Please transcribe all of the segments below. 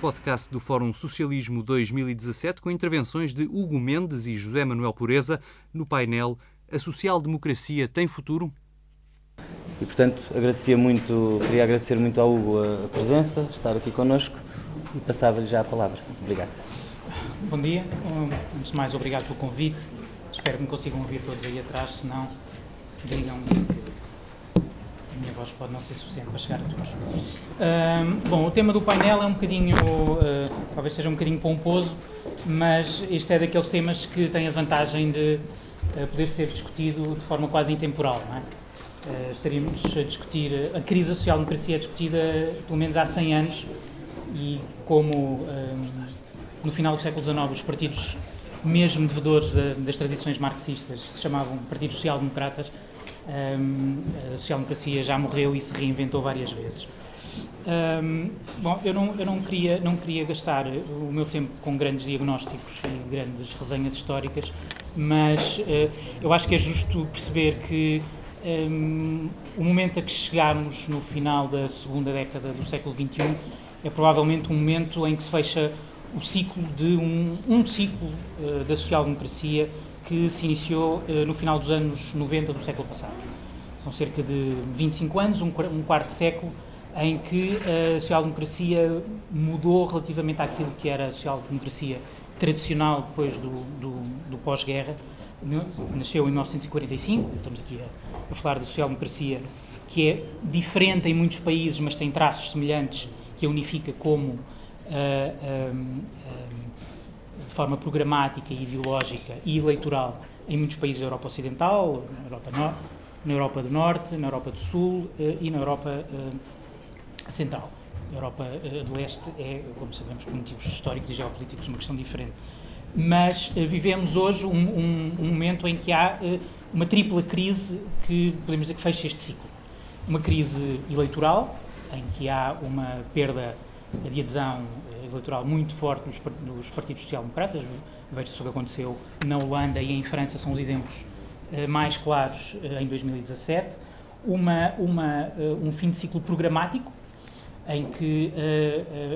podcast do Fórum Socialismo 2017 com intervenções de Hugo Mendes e José Manuel Pureza no painel A Social-Democracia tem futuro? E, portanto, agradecia muito, queria agradecer muito ao Hugo a presença, estar aqui connosco e passava-lhe já a palavra. Obrigado. Bom dia. Antes de mais, obrigado pelo convite. Espero que me consigam ouvir todos aí atrás, se não, digam minha voz pode não ser suficiente para chegar a todos. Uh, bom, o tema do painel é um bocadinho, uh, talvez seja um bocadinho pomposo, mas este é daqueles temas que tem a vantagem de uh, poder ser discutido de forma quase intemporal. Não é? estaríamos a discutir, a crise da social-democracia é discutida pelo menos há 100 anos e como no final do século XIX os partidos mesmo devedores das tradições marxistas se chamavam partidos social-democratas, um, a social-democracia já morreu e se reinventou várias vezes. Um, bom, eu, não, eu não, queria, não queria gastar o meu tempo com grandes diagnósticos e grandes resenhas históricas, mas uh, eu acho que é justo perceber que um, o momento a que chegámos no final da segunda década do século XXI é provavelmente um momento em que se fecha o ciclo de um, um ciclo uh, da social-democracia que se iniciou uh, no final dos anos 90 do século passado. São cerca de 25 anos, um, um quarto século, em que a social-democracia mudou relativamente àquilo que era a social-democracia tradicional depois do, do, do pós-guerra. Nasceu em 1945, estamos aqui a, a falar da social-democracia, que é diferente em muitos países, mas tem traços semelhantes que a unifica como uh, um, de forma programática, ideológica e eleitoral em muitos países da Europa Ocidental, na Europa, no, na Europa do Norte, na Europa do Sul uh, e na Europa uh, Central. A Europa uh, do Leste é, como sabemos, por motivos históricos e geopolíticos, uma questão diferente. Mas vivemos hoje um, um, um, momento em que há uma tripla crise que podemos dizer que fecha este ciclo. Uma crise eleitoral, em que há uma perda de adesão eleitoral muito forte dos partidos social-democratas. Veja-se o que aconteceu na Holanda e em França, são os exemplos uh, mais claros uh, em 2017. Uma, uma, uh, um fim de ciclo programático, em que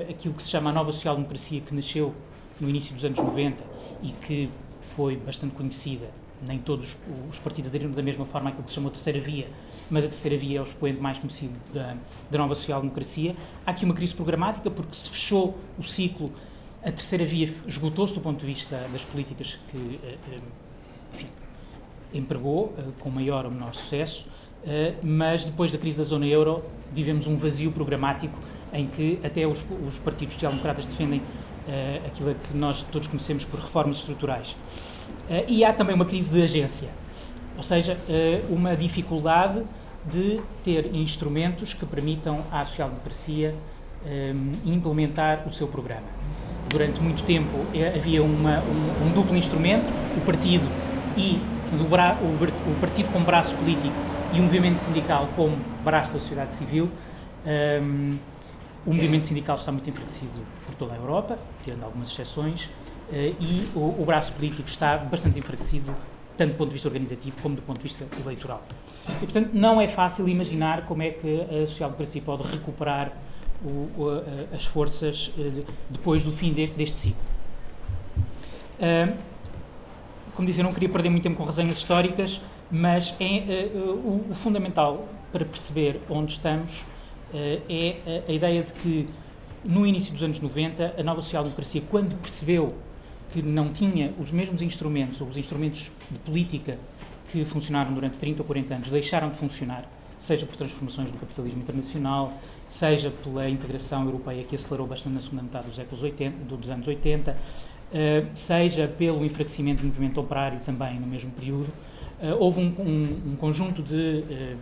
aquilo que se chama a nova social-democracia, que nasceu no início dos anos 90 e que foi bastante conhecida, nem todos os partidos aderiram da mesma forma àquilo que se chamou terceira via, mas a terceira via é o expoente mais conhecido da, da nova social-democracia. Há aqui uma crise programática porque se fechou o ciclo, a terceira via esgotou-se do ponto de vista das políticas que eh, eh, enfim, empregou, eh, com maior ou menor sucesso, mas depois da crise da zona euro vivemos um vazio programático em que até os, os partidos social-democratas defendem aquilo que nós todos conhecemos por reformas estruturais. e há também uma crise de agência ou seja, eh, uma dificuldade de ter instrumentos que permitam à social-democracia eh, implementar o seu programa. Durante muito tempo eh, havia uma, um, um, duplo instrumento, o partido e bra, o, o, partido como braço político e o movimento sindical como braço da sociedade civil. Um, o movimento sindical está muito enfraquecido por toda a Europa, tirando algumas exceções, e o, o braço político está bastante enfraquecido tanto do ponto de vista organizativo como do ponto de vista eleitoral. E, portanto, não é fácil imaginar como é que a social-democracia pode recuperar o, o, as forças eh, depois do fim de, deste ciclo. Como disse, eu não queria perder muito tempo com resenhas históricas, mas é, uh, o, o, fundamental para perceber onde estamos é a, a ideia de que no início dos anos 90, a nova social-democracia, quando percebeu que não tinha os mesmos instrumentos, ou os instrumentos de política que funcionaram durante 30 ou 40 anos, deixaram de funcionar, seja por transformações do capitalismo internacional, seja pela integração europeia que acelerou bastante na segunda metade dos, 80, dos anos 80, eh, seja pelo enfraquecimento do movimento operário também no mesmo período, eh, houve um, um, um conjunto de, eh,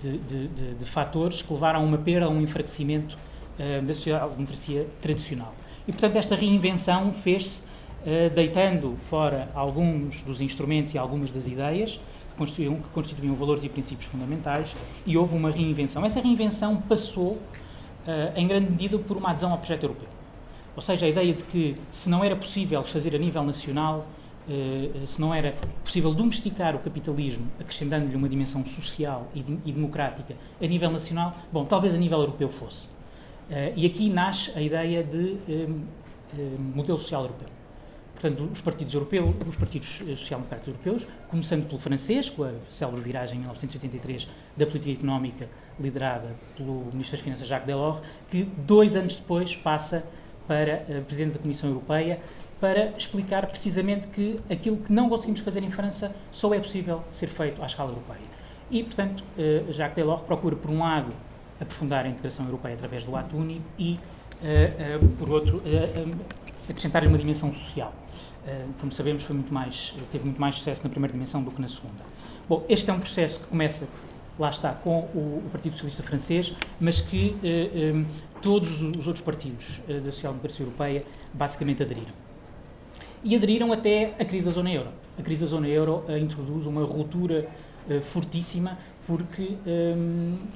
de, de, de, de fatores que levaram a uma perda, a um enfraquecimento da social-democracia tradicional. E, portanto, esta reinvenção fez-se uh, deitando fora alguns dos instrumentos e algumas das ideias que constituíam, que constituíam valores e princípios fundamentais e houve uma reinvenção. Essa reinvenção passou, uh, em grande medida, por uma adesão ao projeto europeu. Ou seja, a ideia de que se não era possível fazer a nível nacional, uh, se não era possível domesticar o capitalismo, acrescentando-lhe uma dimensão social e democrática a nível nacional, bom, talvez a nível europeu fosse. E aqui nasce a ideia de modelo social europeu. Portanto, os partidos europeus, os partidos social-democratas europeus, começando pelo francês, com a célebre viragem em 1983 da política económica liderada pelo Ministro das Finanças Jacques Delors, que dois anos depois passa para uh, Presidente da Comissão Europeia para explicar precisamente que aquilo que não conseguimos fazer em França só é possível ser feito à escala europeia. E, portanto, Jacques Delors procura, por um lado, aprofundar a integração europeia através do ato único e, uh, por outro, acrescentar-lhe uma dimensão social. como sabemos, foi muito mais, teve muito mais sucesso na primeira dimensão do que na segunda. Bom, este é um processo que começa lá está, com o, o Partido Socialista Francês, mas que eh, todos os outros partidos da social-democracia europeia basicamente aderiram. E aderiram até a crise da zona euro. A crise da zona euro introduz uma ruptura fortíssima porque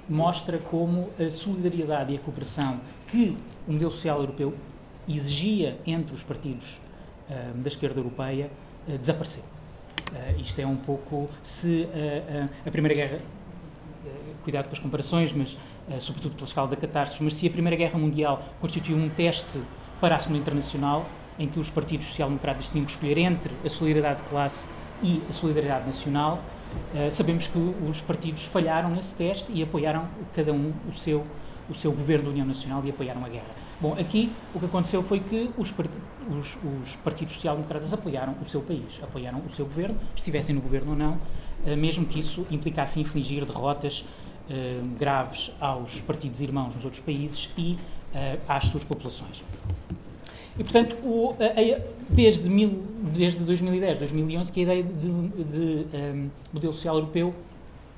mostra como a solidariedade e a cooperação que o modelo social europeu exigia entre os partidos da esquerda europeia desapareceu. Uh, isto é um pouco se uh, uh, a Primeira Guerra cuidado com as comparações, mas uh, sobretudo pela escala da catástrofe, mas se a Primeira Guerra Mundial constituiu um teste para a Segunda Internacional, em que os partidos social-democratas tinham que escolher entre a solidariedade de classe e a solidariedade nacional, uh, sabemos que os partidos falharam nesse teste e apoiaram cada um o seu, o seu governo da União Nacional e apoiaram a guerra. Bom, aqui o que aconteceu foi que os, os, os partidos social-democratas apoiaram o seu país, apoiaram o seu governo, estivessem no governo ou não, uh, mesmo que isso implicasse infligir derrotas eh, graves aos partidos irmãos nos outros países e às suas populações. E, portanto, o, desde, mil, desde 2010, 2011, que a ideia de, de, de um, modelo social europeu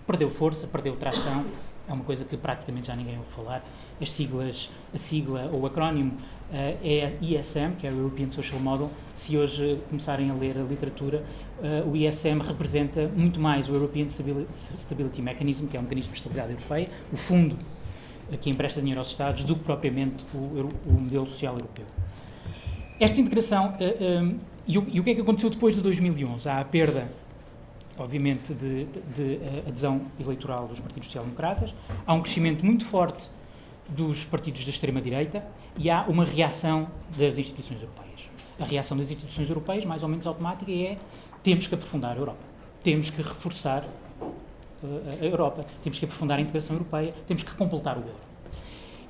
perdeu força, perdeu tração, é uma coisa que praticamente já ninguém ouve falar. As siglas, a sigla ou o acrónimo uh, é ISM, que é o European Social Model. Se hoje começarem a ler a literatura, uh, o ISM representa muito mais o European Stability Mechanism, que é um mecanismo de estabilidade europeia, o fundo que empresta dinheiro aos Estados, do que propriamente o, o modelo social europeu. Esta integração, uh, eh, um, e, o, e, o, que é que aconteceu depois de 2011? Há a perda, obviamente, de, de, de adesão eleitoral dos partidos social-democratas, há um crescimento muito forte dos partidos da extrema-direita e há uma reação das instituições europeias. A reação das instituições europeias, mais ou menos automática, é temos que aprofundar a Europa, temos que reforçar uh, a Europa, temos que aprofundar a integração europeia, temos que completar o euro.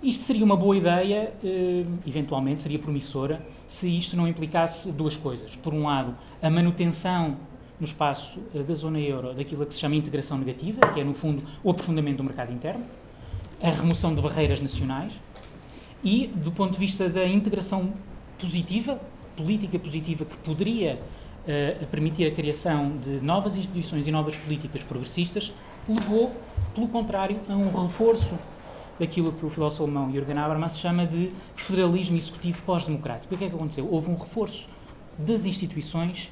Isto seria uma boa ideia, uh, eventualmente seria promissora, se isto não implicasse duas coisas. Por um lado, a manutenção no espaço uh, da zona euro daquilo que se chama integração negativa, que é, no fundo, o aprofundamento do mercado interno, a remoção de barreiras nacionais e, do ponto de vista da integração positiva, política positiva, que poderia uh, permitir a criação de novas instituições e novas políticas progressistas, levou, pelo contrário, a um reforço daquilo que o filósofo alemão Jürgen Habermas chama de federalismo executivo pós-democrático. O que é que aconteceu? Houve um reforço das instituições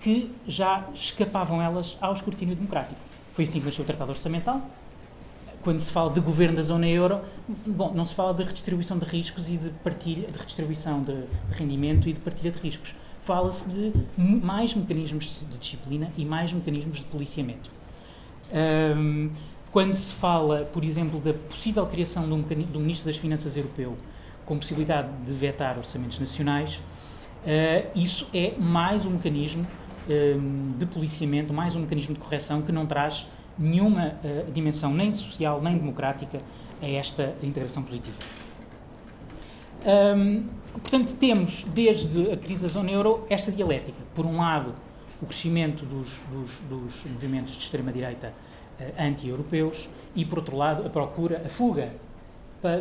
que já escapavam elas ao escrutínio democrático. Foi assim que nasceu o Tratado Orçamental, quando se fala de governo da zona euro, bom, não se fala de redistribuição de riscos e de partilha, de redistribuição de, rendimento e de partilha de riscos. Fala-se de mais mecanismos de disciplina e mais mecanismos de policiamento. Um, quando se fala, por exemplo, da possível criação de um, do Ministro das Finanças europeu com possibilidade de vetar orçamentos nacionais, uh, isso é mais um mecanismo um, de policiamento, mais um mecanismo de correção que não traz nenhuma uh, dimensão nem social nem democrática a esta integração positiva. Um, portanto, temos desde a crise da zona euro esta dialética. Por um lado, o crescimento dos, dos, dos movimentos de extrema-direita anti-europeus e, por outro lado, a procura, a fuga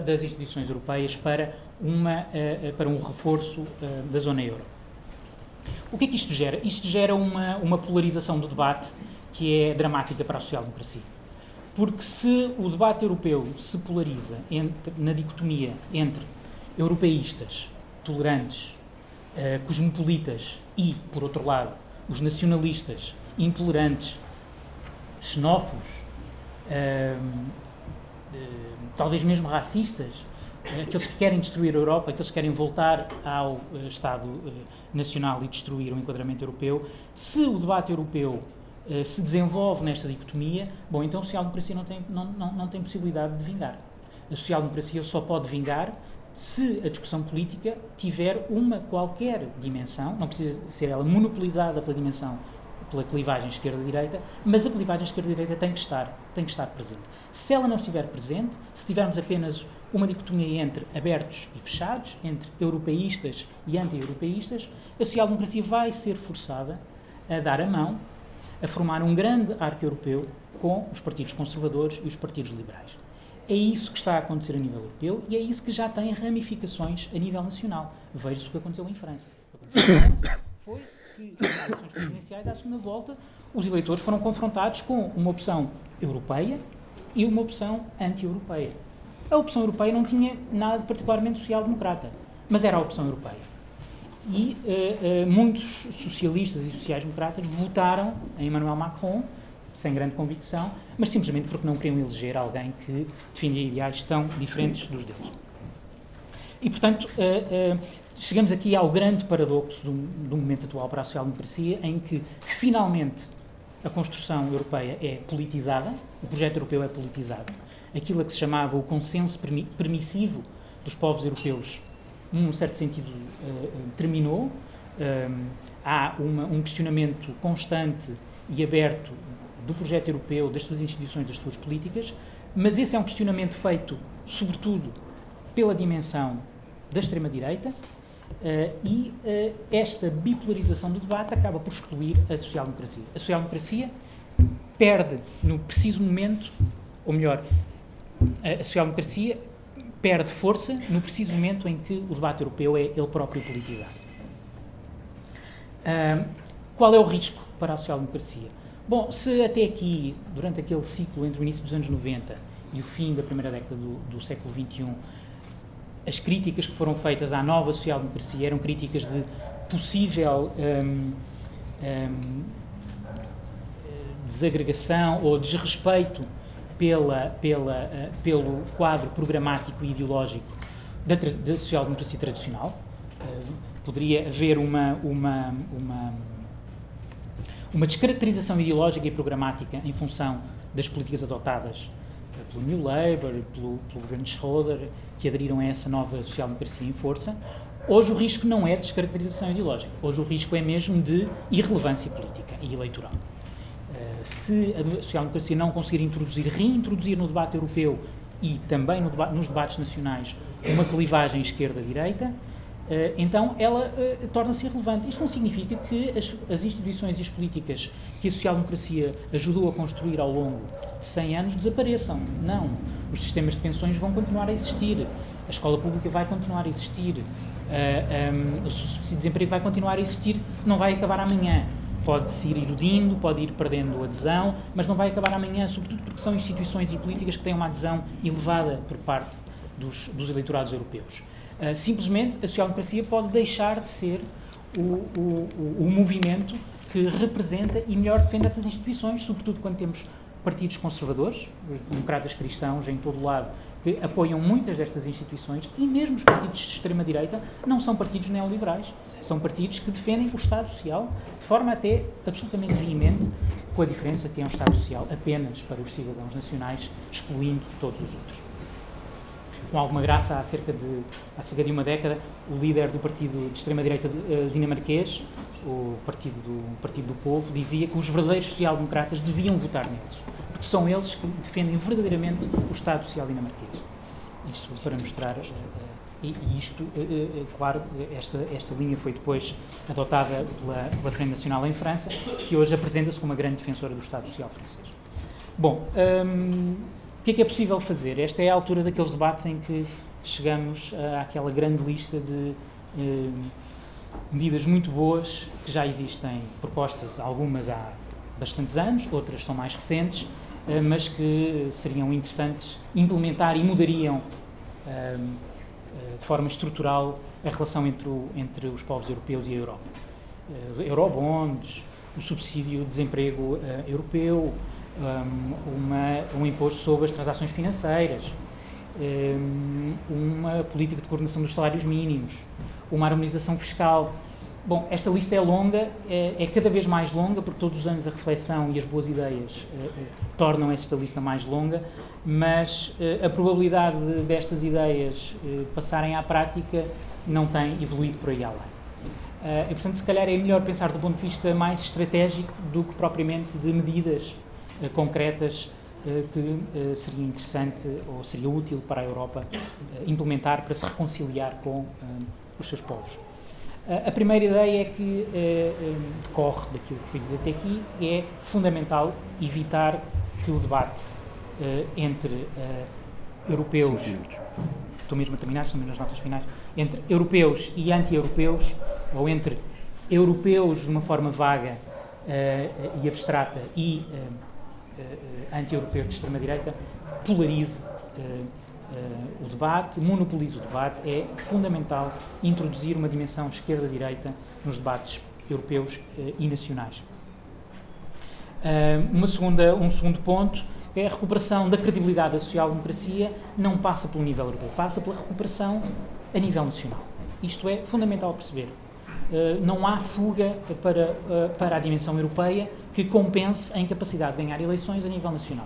das instituições europeias para, uma, uh, para um reforço da zona euro. O que é que isto gera? Isto gera uma, uma polarização do debate que é dramática para a social-democracia. Porque se o debate europeu se polariza entre, na dicotomia entre europeístas, tolerantes, cosmopolitas e, por outro lado, os nacionalistas, intolerantes, xenófobos, uh, uh, talvez mesmo racistas, aqueles que querem destruir a Europa, aqueles que querem voltar ao Estado nacional e destruir o enquadramento europeu, se o debate europeu eh, se desenvolve nesta dicotomia, bom, então a social-democracia não tem, não, não, não tem possibilidade de vingar. A social-democracia só pode vingar se a discussão política tiver uma qualquer dimensão, não precisa ser ela monopolizada pela dimensão pela clivagem esquerda-direita, mas a clivagem esquerda-direita tem que estar, tem que estar presente. Se ela não estiver presente, se tivermos apenas uma dicotomia entre abertos e fechados, entre europeístas e anti-europeístas, a social-democracia vai ser forçada a dar a mão, a formar um grande arco europeu com os partidos conservadores e os partidos liberais. É isso que está a acontecer a nível europeu e é isso que já tem ramificações a nível nacional. Veja-se o que aconteceu em França. O que aconteceu em França foi que, nas eleições presidenciais, à segunda volta, os eleitores foram confrontados com uma opção europeia e uma opção anti-europeia. A opção europeia não tinha nada de particularmente social-democrata, mas era a opção europeia. E uh, uh, muitos socialistas e sociais-democratas votaram em Emmanuel Macron, sem grande convicção, mas simplesmente porque não queriam eleger alguém que defendia ideais tão diferentes dos deles. E, portanto, uh, chegamos aqui ao grande paradoxo do, do momento atual para a social-democracia, em que finalmente a construção europeia é politizada, o projeto europeu é politizado, aquilo a que se chamava o consenso permissivo dos povos europeus, num certo sentido, uh, terminou. Um, há uma, um questionamento constante e aberto do projeto europeu, das suas instituições, das suas políticas, mas esse é um questionamento feito, sobretudo, pela dimensão da extrema-direita, Uh, e uh, esta bipolarização do debate acaba por excluir a social-democracia. A social-democracia perde no preciso momento, ou melhor, a social-democracia perde força no preciso momento em que o debate europeu é ele próprio politizado. Uh, qual é o risco para a social-democracia? Bom, se até aqui, durante aquele ciclo entre o início dos anos 90 e o fim da primeira década do, do século XXI, as críticas que foram feitas à nova social-democracia eram críticas de possível um, um, desagregação ou desrespeito pela, pela, uh, pelo quadro programático e ideológico da, da social-democracia tradicional. Uh, poderia haver uma, uma, uma, uma descaracterização ideológica e programática em função das políticas adotadas pelo New Labour, pelo, pelo governo de Schroeder, que aderiram a essa nova social-democracia em força. Hoje o risco não é de descaracterização ideológica, hoje o risco é mesmo de irrelevância política e eleitoral. Uh, se a social-democracia não conseguir introduzir, reintroduzir no debate europeu e também no deba nos debates nacionais uma clivagem esquerda-direita, uh, então ela torna-se irrelevante. Isto não significa que as, as instituições e as políticas que a social-democracia ajudou a construir ao longo de 100 anos desapareçam. Não. Os sistemas de pensões vão continuar a existir, a escola pública vai continuar a existir, uh, eh, um, o subsídio de desemprego vai continuar a existir, não vai acabar amanhã. Pode-se ir erudindo, pode ir perdendo adesão, mas não vai acabar amanhã, sobretudo porque são instituições e políticas que têm uma adesão elevada por parte dos, dos eleitorados europeus. Uh, simplesmente a social-democracia pode deixar de ser o, o, o, o movimento que representa e melhor defende essas instituições, sobretudo quando temos partidos conservadores, democratas cristãos em todo o lado, que apoiam muitas destas instituições, e mesmo os partidos de extrema-direita não são partidos neoliberais, são partidos que defendem o Estado Social de forma até absolutamente veemente, com a diferença que é um Estado Social apenas para os cidadãos nacionais, excluindo todos os outros. Com alguma graça, há cerca de, há cerca de uma década, o líder do partido de extrema-direita uh, dinamarquês, o partido do, partido do Povo, dizia que os verdadeiros social-democratas deviam votar neles porque são eles que defendem verdadeiramente o Estado Social dinamarquês. Isto para mostrar. Uh, e, e, isto, uh, claro, esta, esta linha foi depois adotada pela, pela Frente Nacional em França, que hoje apresenta-se como uma grande defensora do Estado Social francês. Bom, um, o que é que é possível fazer? Esta é a altura daqueles debates em que chegamos àquela grande lista de uh, medidas muito boas que já existem propostas, algumas há bastantes anos, outras são mais recentes, eh, mas que seriam interessantes implementar e mudariam eh, eh, de forma estrutural a relação entre, o, entre os povos europeus e a Europa. Eurobonds, o subsídio de desemprego europeu, uma, um imposto sobre as transações financeiras, uma política de coordenação dos salários mínimos, uma harmonização fiscal Bom, esta lista é longa, é, é, cada vez mais longa, porque todos os anos a reflexão e as boas ideias uh, uh, tornam esta lista mais longa, mas uh, a probabilidade de, destas ideias passarem à prática não tem evoluído por aí além. e, portanto, se calhar é melhor pensar do ponto de vista mais estratégico do que propriamente de medidas concretas que seria interessante ou seria útil para a Europa implementar para se reconciliar com os seus povos. A primeira ideia é que decorre eh, daquilo que foi dito até aqui, é fundamental evitar que o debate eh, entre eh, europeus, estou mesmo a terminar, estou nas notas finais, entre europeus e anti-europeus, ou entre europeus de uma forma vaga e abstrata e anti-europeus de extrema-direita, polarize o debate, monopoliza o debate, é fundamental introduzir uma dimensão esquerda-direita nos debates europeus uh, e nacionais. Uh, uma segunda, um segundo ponto é a recuperação da credibilidade da social-democracia não passa pelo nível europeu, passa pela recuperação a nível nacional. Isto é fundamental perceber. Não há fuga para, para a dimensão europeia que compense a incapacidade de ganhar eleições a nível nacional.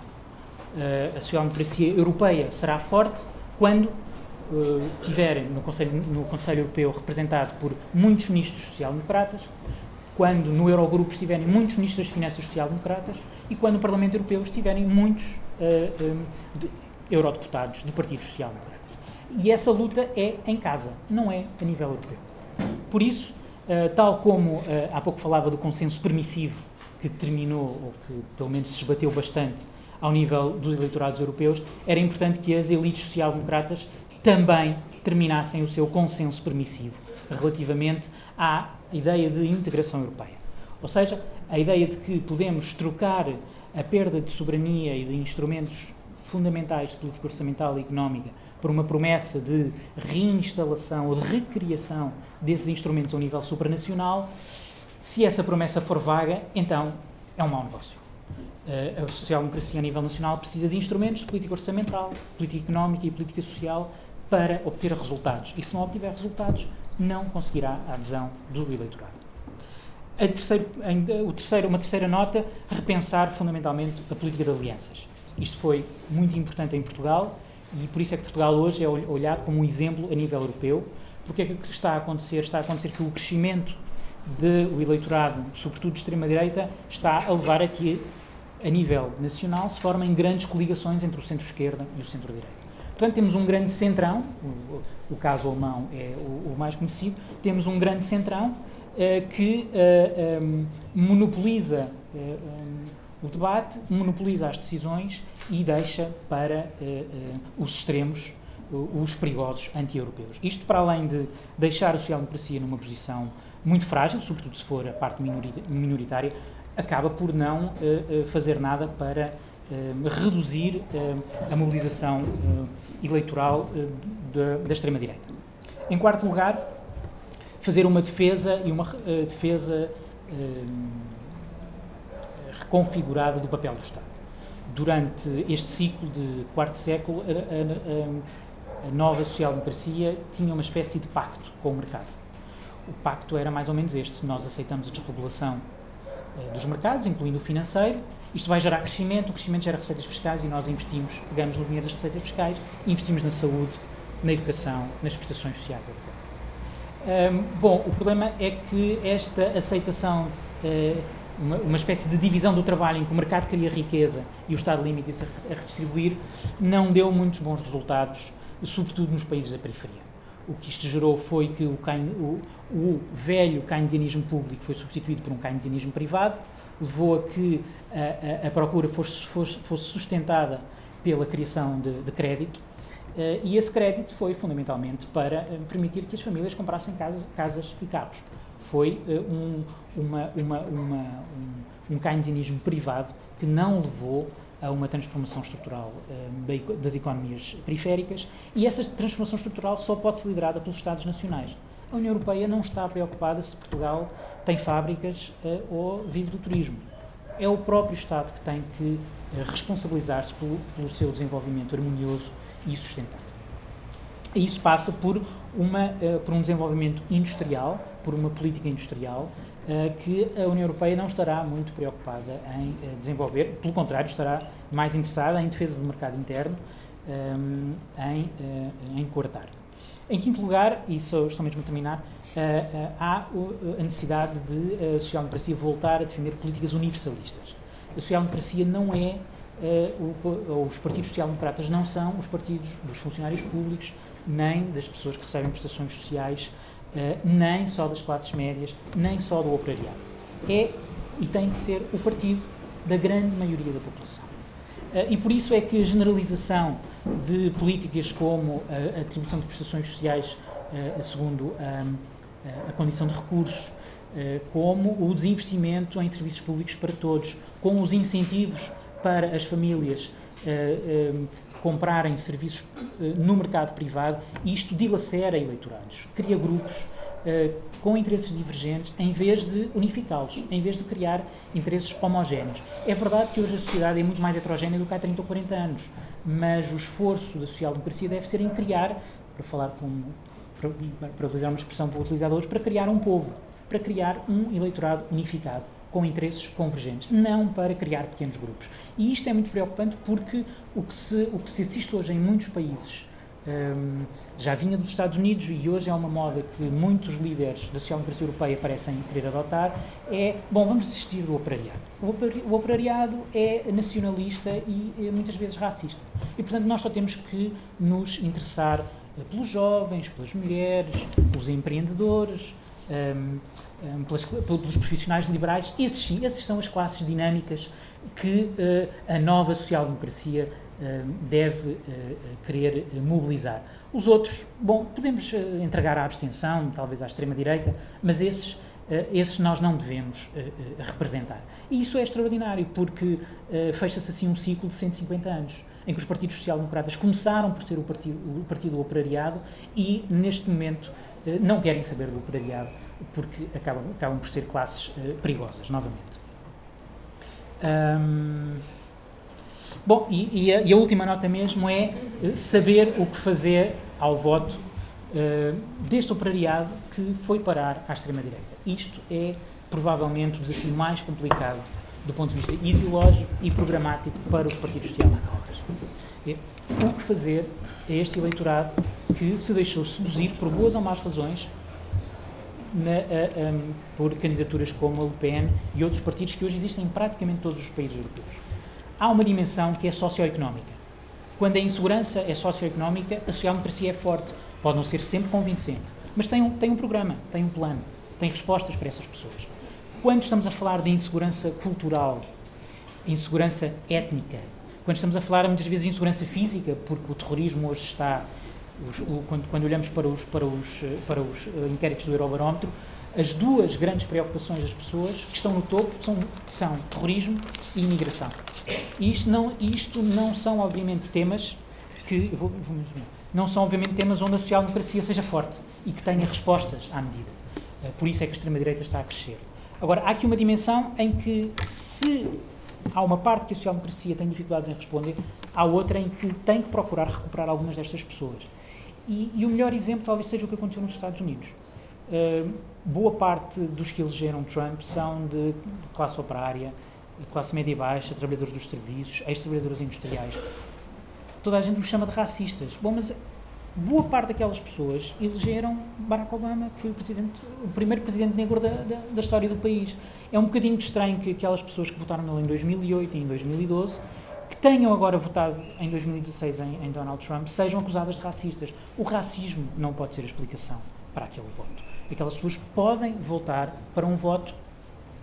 Eh, a social-democracia europeia será forte quando uh, tiver no Conselho, no Conselho Europeu representado por muitos ministros social-democratas, quando no Eurogrupo estiverem muitos ministros das Finanças social-democratas e quando no Parlamento Europeu estiverem muitos uh, um, de, eurodeputados do Partido Social-Democratas. E essa luta é em casa, não é a nível europeu. Por isso, uh, tal como há pouco falava do consenso permissivo que terminou, ou que pelo menos se esbateu bastante ao nível dos eleitorados europeus, era importante que as elites social-democratas também terminassem o seu consenso permissivo relativamente à ideia de integração europeia. Ou seja, a ideia de que podemos trocar a perda de soberania e de instrumentos fundamentais de política orçamental e económica por uma promessa de reinstalação ou de recriação desses instrumentos ao nível supranacional, se essa promessa for vaga, então é um mau negócio. Eh, a social-democracia a nível nacional precisa de instrumentos de política orçamental, política económica e política social para obter resultados. E se não obtiver resultados, não conseguirá a adesão do eleitorado. Terceiro, o terceiro, uma terceira nota, repensar fundamentalmente a política de alianças. Isto foi muito importante em Portugal e por isso é que Portugal hoje é olhado como um exemplo a nível europeu. Porque é que está a acontecer? Está a acontecer que o crescimento do eleitorado, sobretudo de extrema-direita, está a levar a que a nível nacional, se formem grandes coligações entre o centro-esquerda e o centro-direita. Portanto, temos um grande centrão, o, o caso alemão é o, o, mais conhecido, temos um grande centrão uh, que uh, eh, um, monopoliza um, o debate, monopoliza as decisões e deixa para os extremos os perigosos anti-europeus. Isto para além de deixar a social-democracia numa posição muito frágil, sobretudo se for a parte minoritária, acaba por não uh, fazer nada para uh, reduzir a mobilização eleitoral da extrema-direita. Em quarto lugar, fazer uma defesa e uma defesa reconfigurada do papel do Estado. Durante este ciclo de quarto século, a, nova social-democracia tinha uma espécie de pacto com o mercado. O pacto era mais ou menos este: nós aceitamos a desregulação eh, dos mercados, incluindo o financeiro. Isto vai gerar crescimento, o crescimento gera receitas fiscais e nós investimos, pegamos no dinheiro das receitas fiscais investimos na saúde, na educação, nas prestações sociais, etc. Um, bom, o problema é que esta aceitação, uh, uma, uma, espécie de divisão do trabalho em que o mercado cria riqueza e o Estado limita-se a redistribuir, não deu muitos bons resultados, sobretudo nos países da periferia. O que isto gerou foi que o, o, velho keynesianismo público foi substituído por um keynesianismo privado, levou a que a, a, a procura fosse, fosse, fosse, sustentada pela criação de, de crédito, uh, e esse crédito foi fundamentalmente para uh, permitir que as famílias comprassem casas, casas e carros. Foi uh, um, uma, uma, uma, um, um keynesianismo privado que não levou a uma transformação estrutural das economias periféricas e essa transformação estrutural só pode ser liderada pelos Estados nacionais. A União Europeia não está preocupada se Portugal tem fábricas uh, ou vive do turismo. É o próprio Estado que tem que uh, responsabilizar-se pelo, pelo, seu desenvolvimento harmonioso e sustentável. E isso passa por, uma, uh, por um desenvolvimento industrial, por uma política industrial que a União Europeia não estará muito preocupada em desenvolver, pelo contrário, estará mais interessada em defesa do mercado interno, um, em, em cortar. Em quinto lugar, e só estou mesmo a terminar, há a necessidade de a social-democracia voltar a defender políticas universalistas. A social-democracia não é Uh, os partidos social-democratas não são os partidos dos funcionários públicos, nem das pessoas que recebem prestações sociais, uh, nem só das classes médias, nem só do operariado. É e tem que ser o partido da grande maioria da população. Uh, e por isso é que a generalização de políticas como a, atribuição de prestações sociais segundo a condição de recursos, como o desinvestimento em serviços públicos para todos, com os incentivos para as famílias comprarem serviços no mercado privado, isto dilacera eleitorados, cria grupos com interesses divergentes, em vez de unificá-los, em vez de criar interesses homogéneos. É verdade que hoje a sociedade é muito mais heterogénea do que há 30 ou 40 anos, mas o esforço da social-democracia deve ser em criar, para falar com, para, para utilizar uma expressão para utilizar hoje, para criar um povo, para criar um eleitorado unificado com interesses convergentes, não para criar pequenos grupos. E isto é muito preocupante porque o que se, o que se assiste hoje em muitos países, um, já vinha dos Estados Unidos e hoje é uma moda que muitos líderes da social-democracia europeia parecem querer adotar, é, bom, vamos desistir do operariado. O operariado é nacionalista e é muitas vezes racista. E, portanto, nós só temos que nos interessar pelos jovens, pelas mulheres, pelos empreendedores, um, um, pelas, pelos profissionais liberais. Esses sim, essas são as classes dinâmicas que uh, a nova social-democracia deve uh, querer mobilizar. Os outros, bom, podemos entregar à abstenção, talvez à extrema-direita, mas esses, esses nós não devemos representar. E isso é extraordinário, porque fecha-se assim um ciclo de 150 anos em que os partidos social-democratas começaram por ser o partido, o partido operariado e, neste momento, não querem saber do operariado, porque acabam, acabam por ser classes perigosas, novamente. Bom, e, e, a, e, a, última nota mesmo é eh, saber o que fazer ao voto uh, deste operariado que foi parar à extrema-direita. Isto é provavelmente o desafio mais complicado do ponto de vista ideológico e programático para os partidos social-democratas. É, o que fazer a este eleitorado que se deixou seduzir por boas ou más razões na, uh, um, por candidaturas como a Le Pen e outros partidos que hoje existem em praticamente todos os países europeus. Há uma dimensão que é socioeconómica. Quando a insegurança é socioeconómica, a social-democracia é forte. Pode não ser sempre convincente, mas tem um, tem um programa, tem um plano, tem respostas para essas pessoas. Quando estamos a falar de insegurança cultural, insegurança étnica, quando estamos a falar muitas vezes de insegurança física, porque o terrorismo hoje está os, o, quando, quando, olhamos para os, para os, para os uh, inquéritos do Eurobarómetro, as duas grandes preocupações das pessoas que estão no topo são, são terrorismo e imigração. E isto não, isto não são, obviamente, temas que. Vou, vou, não são, obviamente, temas onde a social-democracia seja forte e que tenha respostas à medida. Uh, por isso é que a extrema-direita está a crescer. Agora, há aqui uma dimensão em que, se há uma parte que a social-democracia tem dificuldades em responder, há outra em que tem que procurar recuperar algumas destas pessoas. E, e, o melhor exemplo talvez seja o que aconteceu nos Estados Unidos. Uh, boa parte dos que elegeram Trump são de, classe operária, classe média e baixa, trabalhadores dos serviços, ex-trabalhadores industriais. Toda a gente os chama de racistas. Bom, mas boa parte daquelas pessoas elegeram Barack Obama, que foi o, presidente, o primeiro presidente negro da, da, da, história do país. É um bocadinho estranho que aquelas pessoas que votaram nele em 2008 e em 2012 que tenham agora votado em 2016 em, em, Donald Trump sejam acusadas de racistas. O racismo não pode ser a explicação para aquele voto. Aquelas pessoas podem voltar para um voto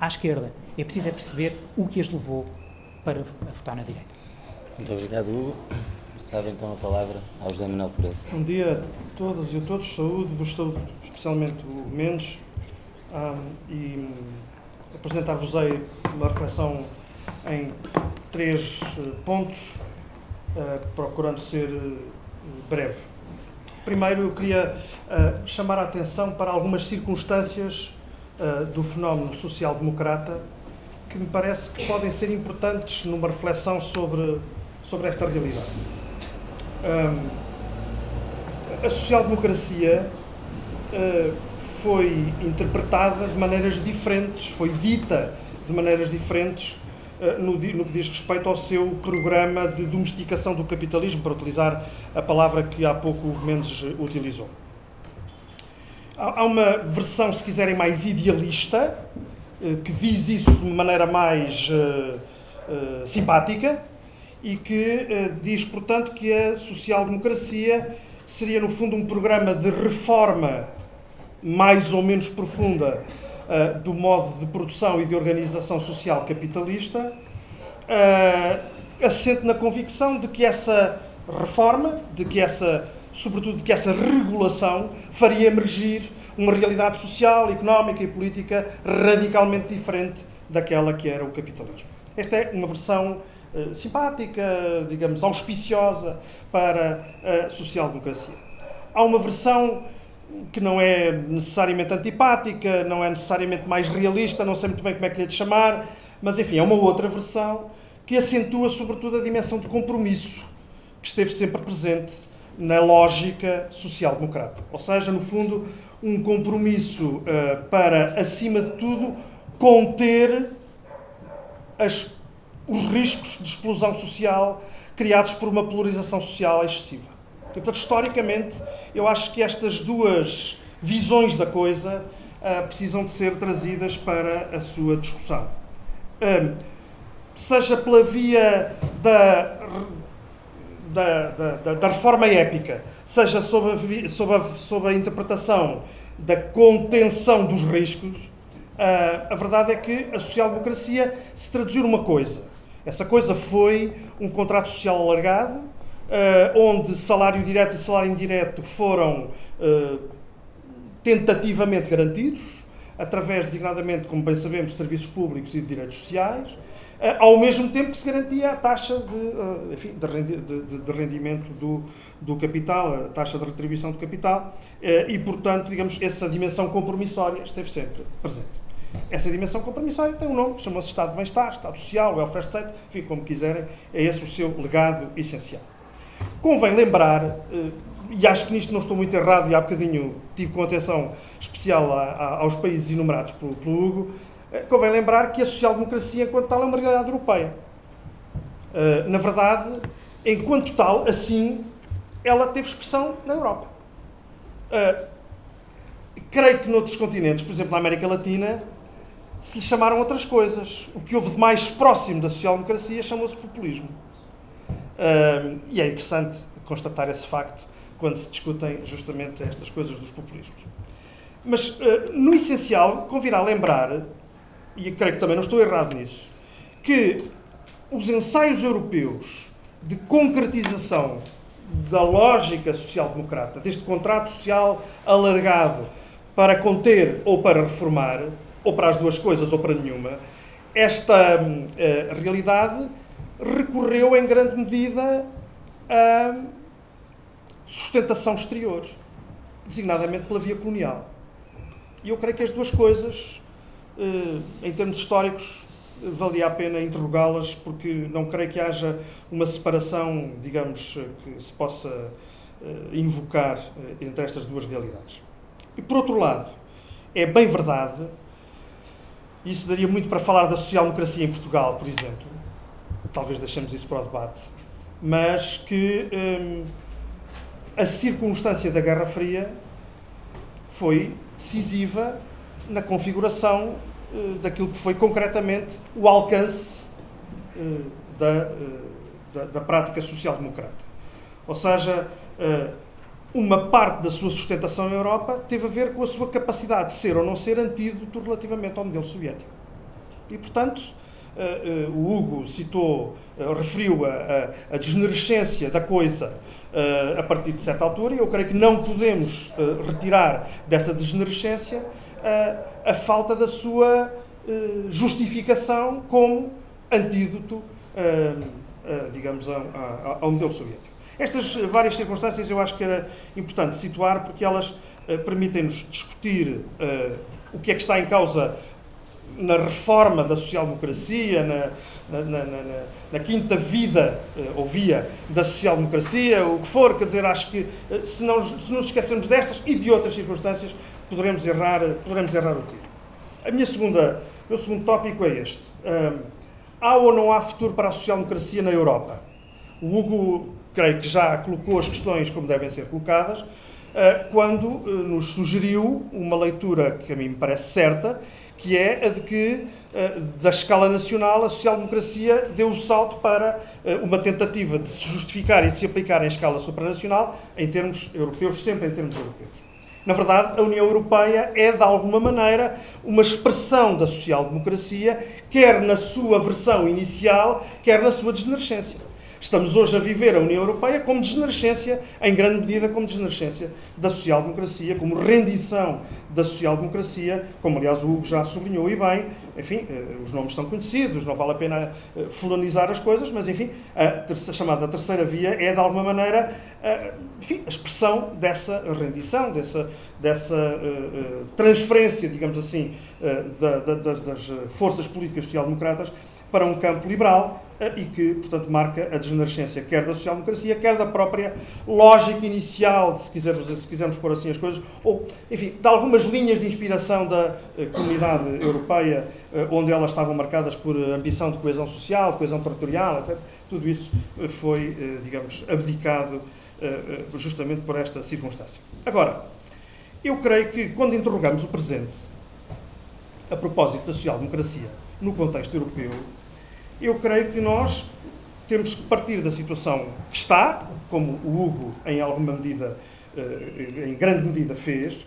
à esquerda. É preciso é perceber o que as levou para votar na direita. Muito obrigado, Hugo. Sabe então a palavra ao José Manuel Pureza. Bom dia a todas e a todos. Saúde, vos saúdo especialmente o Mendes um, e apresentar-vos-ei uma reflexão em três eh, pontos, uh, procurando ser uh, breve. Primeiro, eu queria uh, chamar a atenção para algumas circunstâncias do fenómeno social-democrata que me parece que podem ser importantes numa reflexão sobre, sobre esta realidade. Um, a social-democracia foi interpretada de maneiras diferentes, foi dita de maneiras diferentes uh, no, no, que diz respeito ao seu programa de domesticação do capitalismo, para utilizar a palavra que há pouco o Mendes utilizou. Há, uma versão, se quiserem, mais idealista, uh, que diz isso de maneira mais uh, simpática e que diz, portanto, que a social-democracia seria, no fundo, um programa de reforma mais ou menos profunda uh, do modo de produção e de organização social capitalista, uh, assente na convicção de que essa reforma, de que essa, sobretudo, de que essa regulação faria emergir uma realidade social, económica e política radicalmente diferente daquela que era o capitalismo. Esta é uma versão eh, simpática, digamos, auspiciosa para a social-democracia. Há uma versão que não é necessariamente antipática, não é necessariamente mais realista, não sei muito bem como é que lhe é de chamar, mas enfim, é uma outra versão que acentua sobretudo a dimensão de compromisso que esteve sempre presente na lógica social-democrata. Ou seja, no fundo, um compromisso uh, para, acima de tudo, conter as os riscos de explosão social criados por uma polarização social excessiva. E, portanto, historicamente, eu acho que estas duas visões da coisa uh, precisam de ser trazidas para a sua discussão. Seja pela via da, da, da, da reforma épica, seja sob a, sob, a, sob a interpretação da contenção dos riscos, uh, a verdade é que a social-democracia se traduziu numa coisa essa coisa foi um contrato social alargado, onde salário direto e salário indireto foram uh, tentativamente garantidos, através, designadamente, como bem sabemos, de serviços públicos e de direitos sociais, uh, ao mesmo tempo que se garantia a taxa de, enfim, de rendimento do, do capital, a taxa de retribuição do capital, e, portanto, digamos, essa dimensão compromissória esteve sempre presente. Essa dimensão compromissória tem um nome, chama-se Estado de Bem-Estar, Estado Social, Welfare State, enfim, como quiserem, é esse o seu legado essencial. Convém lembrar, eh, e acho que nisto não estou muito errado, e há bocadinho tive com atenção especial aos países enumerados pelo, pelo Hugo, eh, convém lembrar que a social-democracia, enquanto tal, é uma realidade europeia. Eh, na verdade, enquanto tal, assim, ela teve expressão na Europa. Creio que noutros continentes, por exemplo na América Latina, se lhe chamaram outras coisas. O que houve de mais próximo da social-democracia chamou-se populismo. Uh, e é interessante constatar esse facto quando se discutem justamente estas coisas dos populismos. Mas, uh, no essencial, convirá lembrar, e creio que também não estou errado nisso, que os ensaios europeus de concretização da lógica social-democrata, deste contrato social alargado para conter ou para reformar, ou para as duas coisas ou para nenhuma, esta uh, realidade recorreu em grande medida à sustentação exterior, designadamente pela via colonial. E eu creio que as duas coisas, uh, em termos históricos, valia a pena interrogá-las, porque não creio que haja uma separação, digamos, que se possa uh, invocar entre estas duas realidades. E por outro lado, é bem verdade isso daria muito para falar da social-democracia em Portugal, por exemplo. Talvez deixemos isso para o debate. Mas que hum, a circunstância da Guerra Fria foi decisiva na configuração uh, daquilo que foi concretamente o alcance uh, da, uh, da, da, prática social-democrata. Ou seja, uma parte da sua sustentação na Europa teve a ver com a sua capacidade de ser ou não ser antídoto relativamente ao modelo soviético. E, portanto, uh, uh, o Hugo citou, uh, referiu a, a, a, da coisa a partir de certa altura, e eu creio que não podemos retirar dessa desnerescência a falta da sua justificação como antídoto, digamos, ao, ao modelo soviético. Estas várias circunstâncias eu acho que era importante situar porque elas permitem-nos discutir o que é que está em causa na reforma da social-democracia, na, na, na, na, quinta vida uh, ou via da social-democracia, o que for, quer dizer, acho que se, não, se nos esquecermos destas e de outras circunstâncias, poderemos errar, poderemos errar o tiro. A minha segunda, o meu segundo tópico é este. Há ou não há futuro para a social-democracia na Europa? O Hugo, creio que já colocou as questões como devem ser colocadas, quando nos sugeriu uma leitura que a mim me parece certa, que é a de que, uh, da escala nacional, a social-democracia deu o salto para uma tentativa de se justificar e de se aplicar em escala supranacional, em termos europeus, sempre em termos europeus. Na verdade, a União Europeia é, de alguma maneira, uma expressão da social-democracia, quer na sua versão inicial, quer na sua degenerescência. Estamos hoje a viver a União Europeia como degenerescência, em grande medida como degenerescência da social-democracia, como rendição da social-democracia, como aliás o Hugo já sublinhou e bem. Enfim, eh, os nomes são conhecidos, não vale a pena eh, fulanizar as coisas, mas enfim, a, chamada terceira via é de alguma maneira a, enfim, a expressão dessa rendição, dessa, dessa transferência, digamos assim, da, da, das forças políticas social-democratas para um campo liberal e que, portanto, marca a degenerescência quer da social-democracia, quer da própria lógica inicial, se quisermos, se quisermos pôr assim as coisas, ou, enfim, de algumas linhas de inspiração da uh, comunidade europeia, uh, onde elas estavam marcadas por ambição de coesão social, coesão territorial, etc. Tudo isso uh, foi, digamos, abdicado justamente por esta circunstância. Agora, eu creio que quando interrogamos o presente, a propósito da social-democracia, no contexto europeu, eu creio que nós temos que partir da situação que está, como o Hugo, em alguma medida, eh, em grande medida, fez,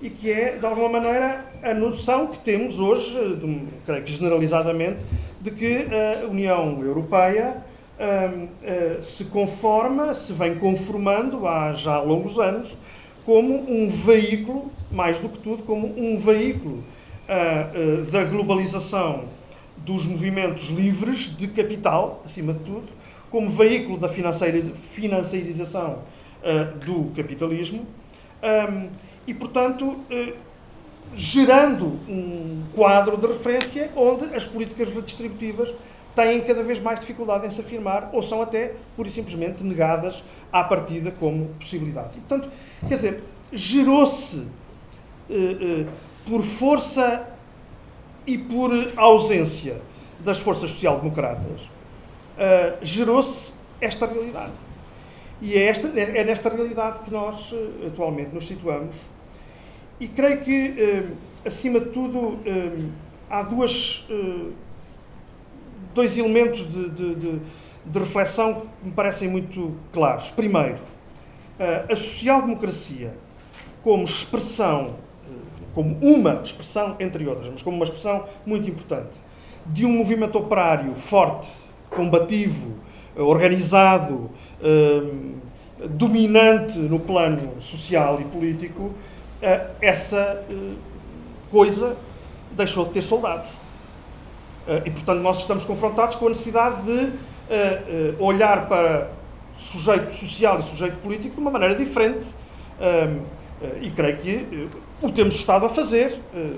e que é, de alguma maneira, a noção que temos hoje, creio que generalizadamente, de que a União Europeia hum, eh, se conforma, se vem conformando há já longos anos, como um veículo, mais do que tudo, como um veículo eh, da globalização dos movimentos livres de capital, acima de tudo, como veículo da financiarização uh, do capitalismo um, e, portanto, uh, gerando um quadro de referência onde as políticas redistributivas têm cada vez mais dificuldade em se afirmar ou são até, pura e simplesmente, negadas à partida como possibilidade. E, portanto, quer dizer, gerou-se uh, por força e por ausência das forças social-democratas, uh, gerou-se esta realidade. E é, esta, é nesta realidade que nós uh, atualmente nos situamos. E creio que, uh, acima de tudo, há duas, dois elementos de, de, de, de, reflexão que me parecem muito claros. Primeiro, a social-democracia como expressão como uma expressão, entre outras, mas como uma expressão muito importante, de um movimento operário forte, combativo, organizado, hum, dominante no plano social e político, eh, essa eh, coisa deixou de ter soldados. Eh, e, portanto, nós estamos confrontados com a necessidade de olhar para sujeito social e sujeito político de uma maneira diferente. Hum, e creio que o temos estado a fazer. Eh,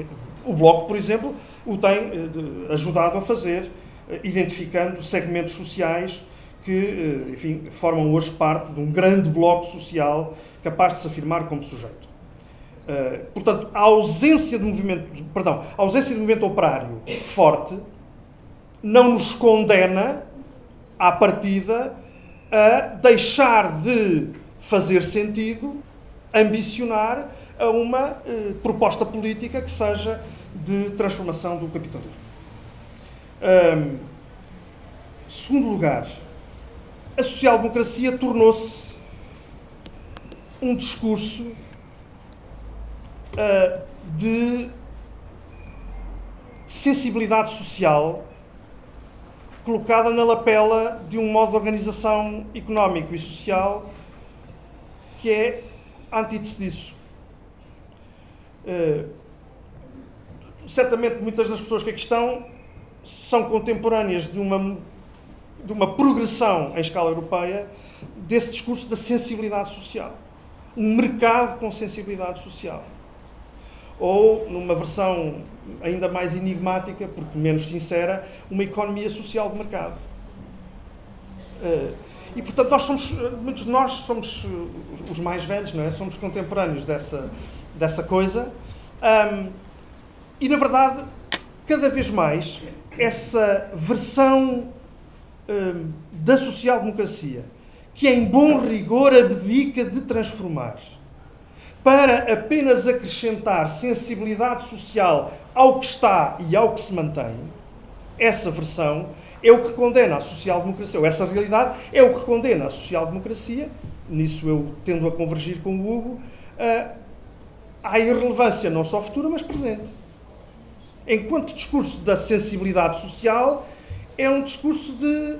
eh, o Bloco, por exemplo, o tem eh, ajudado a fazer, identificando segmentos sociais que, enfim, formam hoje parte de um grande bloco social capaz de se afirmar como sujeito. Portanto, a ausência de movimento, perdão, a ausência de movimento operário forte não nos condena à partida a deixar de fazer sentido ambicionar a uma eh, proposta política que seja de transformação do capitalismo. Um, segundo lugar, a social-democracia tornou-se um discurso uh, de sensibilidade social colocada na lapela de um modo de organização económico e social que é antítese disso. Uh, certamente muitas das pessoas que aqui estão são contemporâneas de uma, de uma progressão em escala europeia desse discurso da sensibilidade social. Um mercado com sensibilidade social. Ou, numa versão ainda mais enigmática, porque menos sincera, uma economia social de mercado. Uh, e portanto nós somos, muitos de nós somos os mais velhos, não é? Somos contemporâneos dessa, dessa coisa. Um, e na verdade, cada vez mais, essa versão um, da social-democracia, que em bom rigor abdica de transformar, para apenas acrescentar sensibilidade social ao que está e ao que se mantém, essa versão é o que condena a social-democracia, ou essa realidade é o que condena a social-democracia, nisso eu tendo a convergir com o Hugo, à irrelevância não só futura, mas presente. Enquanto discurso da sensibilidade social é um discurso de.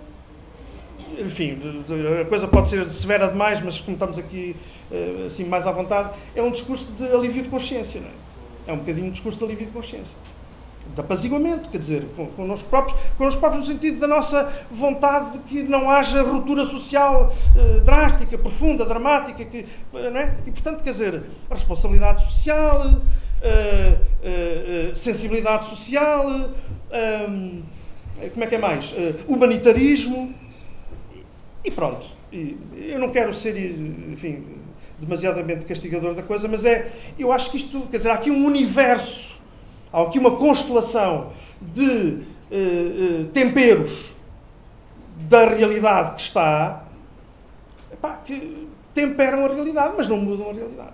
Enfim, de, de, a coisa pode ser severa demais, mas como estamos aqui eh, assim mais à vontade, é um discurso de alívio de consciência. Não é? é um bocadinho um discurso de alívio de consciência de apaziguamento, quer dizer, connosco próprios, connosco próprios no sentido da nossa vontade de que não haja ruptura social eh, drástica, profunda, dramática, que, eh, não é? e portanto, quer dizer, responsabilidade social, eh, eh, eh sensibilidade social, ehm, como é que é mais? humanitarismo, e pronto. E eu não quero ser, enfim, demasiadamente castigador da coisa, mas é, eu acho que isto, quer dizer, há aqui um universo há aqui uma constelação de uh, uh, temperos da realidade que está epá, que temperam a realidade, mas não mudam a realidade.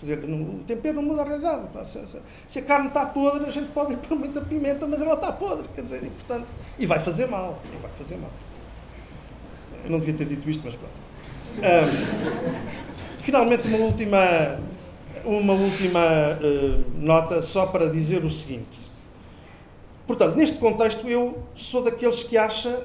Quer dizer, não, o tempero não muda a realidade. Se, se, se, a carne está podre, a gente pode ir por muita pimenta, mas ela está podre. Quer dizer, e, portanto, e vai fazer mal. E vai fazer mal. Eu não devia ter dito isto, mas pronto. Um, finalmente, uma última uma última uh, nota só para dizer o seguinte. Portanto, neste contexto, eu sou daqueles que acha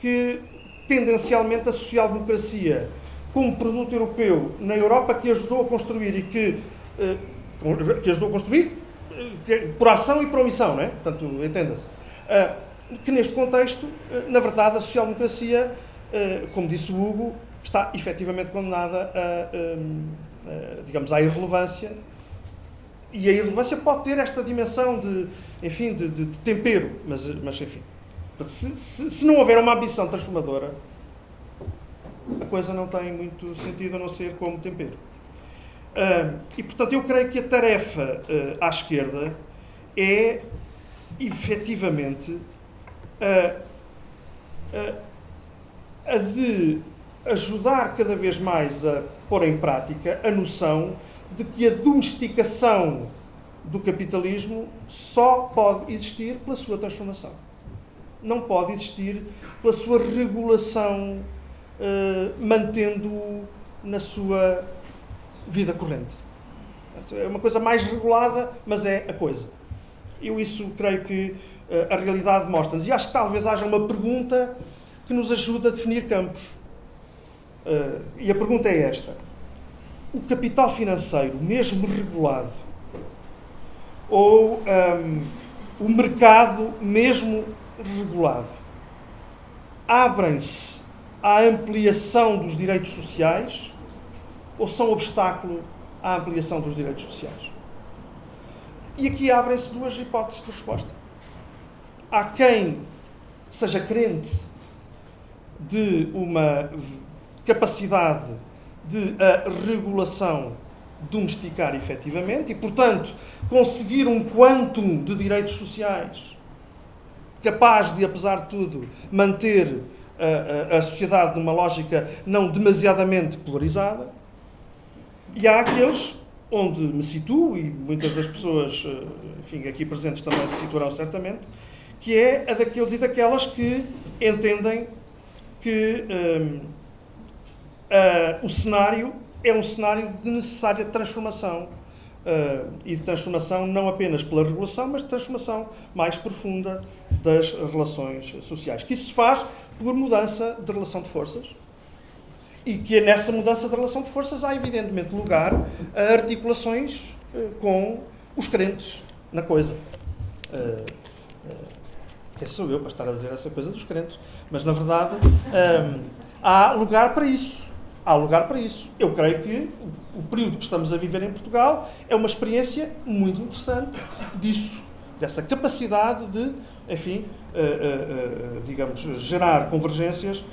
que, tendencialmente, a social-democracia, como produto europeu na Europa, que ajudou a construir e que, uh, que ajudou a construir uh, por ação e por omissão, não é? Portanto, entenda-se. que neste contexto, na verdade, a social-democracia, como disse o Hugo, está efetivamente condenada a. digamos, à irrelevância. E a irrelevância pode ter esta dimensão de, enfim, de, de, de tempero, mas, mas enfim, se, se, se, não houver uma ambição transformadora, a coisa não tem muito sentido a não ser como tempero. Uh, e, portanto, eu creio que a tarefa uh, à esquerda é, efetivamente, uh, a de ajudar cada vez mais a pôr em prática a noção de que a domesticação do capitalismo só pode existir pela sua transformação. Não pode existir pela sua regulação, uh, mantendo-o na sua vida corrente. É uma coisa mais regulada, mas é a coisa. Eu isso creio que uh, a realidade mostra-nos. E acho que talvez haja uma pergunta que nos ajude a definir campos. Uh, e a pergunta é esta: o capital financeiro, mesmo regulado, ou um, o mercado, mesmo regulado, abrem-se à ampliação dos direitos sociais ou são obstáculo à ampliação dos direitos sociais? E aqui abrem-se duas hipóteses de resposta. Há quem seja crente de uma capacidade de regulação domesticar efetivamente e, portanto, conseguir um quantum de direitos sociais capaz de, apesar de tudo, manter a, a, a sociedade numa lógica não demasiadamente polarizada. E há aqueles onde me situo, e muitas das pessoas eh, enfim, aqui presentes também se situarão certamente, que é a daqueles e daquelas que entendem que. Hum, uh, o cenário é um cenário de necessária transformação. Uh, e de transformação não apenas pela regulação, mas de transformação mais profunda das relações sociais. Que isso se faz por mudança de relação de forças e que nessa mudança de relação de forças há evidentemente lugar a articulações uh, com os crentes na coisa. Uh, quem sou eu para estar a dizer essa coisa dos crentes? Mas na verdade há lugar para isso há lugar para isso. Eu creio que o período que estamos a viver em Portugal é uma experiência muito interessante disso, dessa capacidade de, enfim, uh, uh, uh, digamos, gerar convergências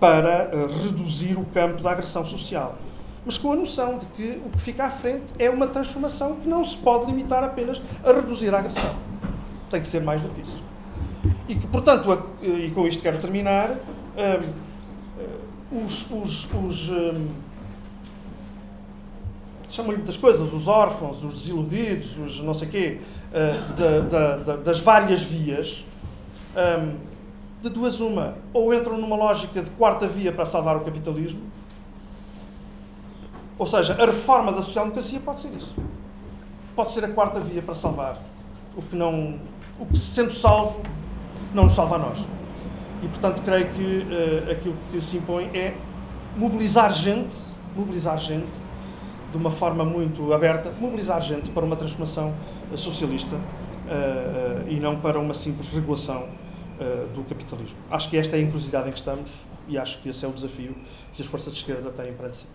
para reduzir o campo da agressão social. Mas com a noção de que o que fica à frente é uma transformação que não se pode limitar apenas a reduzir a agressão. Tem que ser mais do que isso. E que, portanto, e com isto quero terminar, os, os, os chamam-lhe muitas coisas, os órfãos, os desiludidos, os não sei quê, uh, das várias vias, um, de duas uma, ou entram numa lógica de quarta via para salvar o capitalismo, ou seja, a reforma da social-democracia pode ser isso. Pode ser a quarta via para salvar o que não, o que sendo salvo, não nos salva a nós. E portanto creio que uh, aquilo que se impõe é mobilizar gente, mobilizar gente de uma forma muito aberta, mobilizar gente para uma transformação eh, socialista uh, e não para uma simples regulação do capitalismo. Acho que esta é a encruzilhada em que estamos e acho que esse é o desafio que as forças de esquerda têm perante si.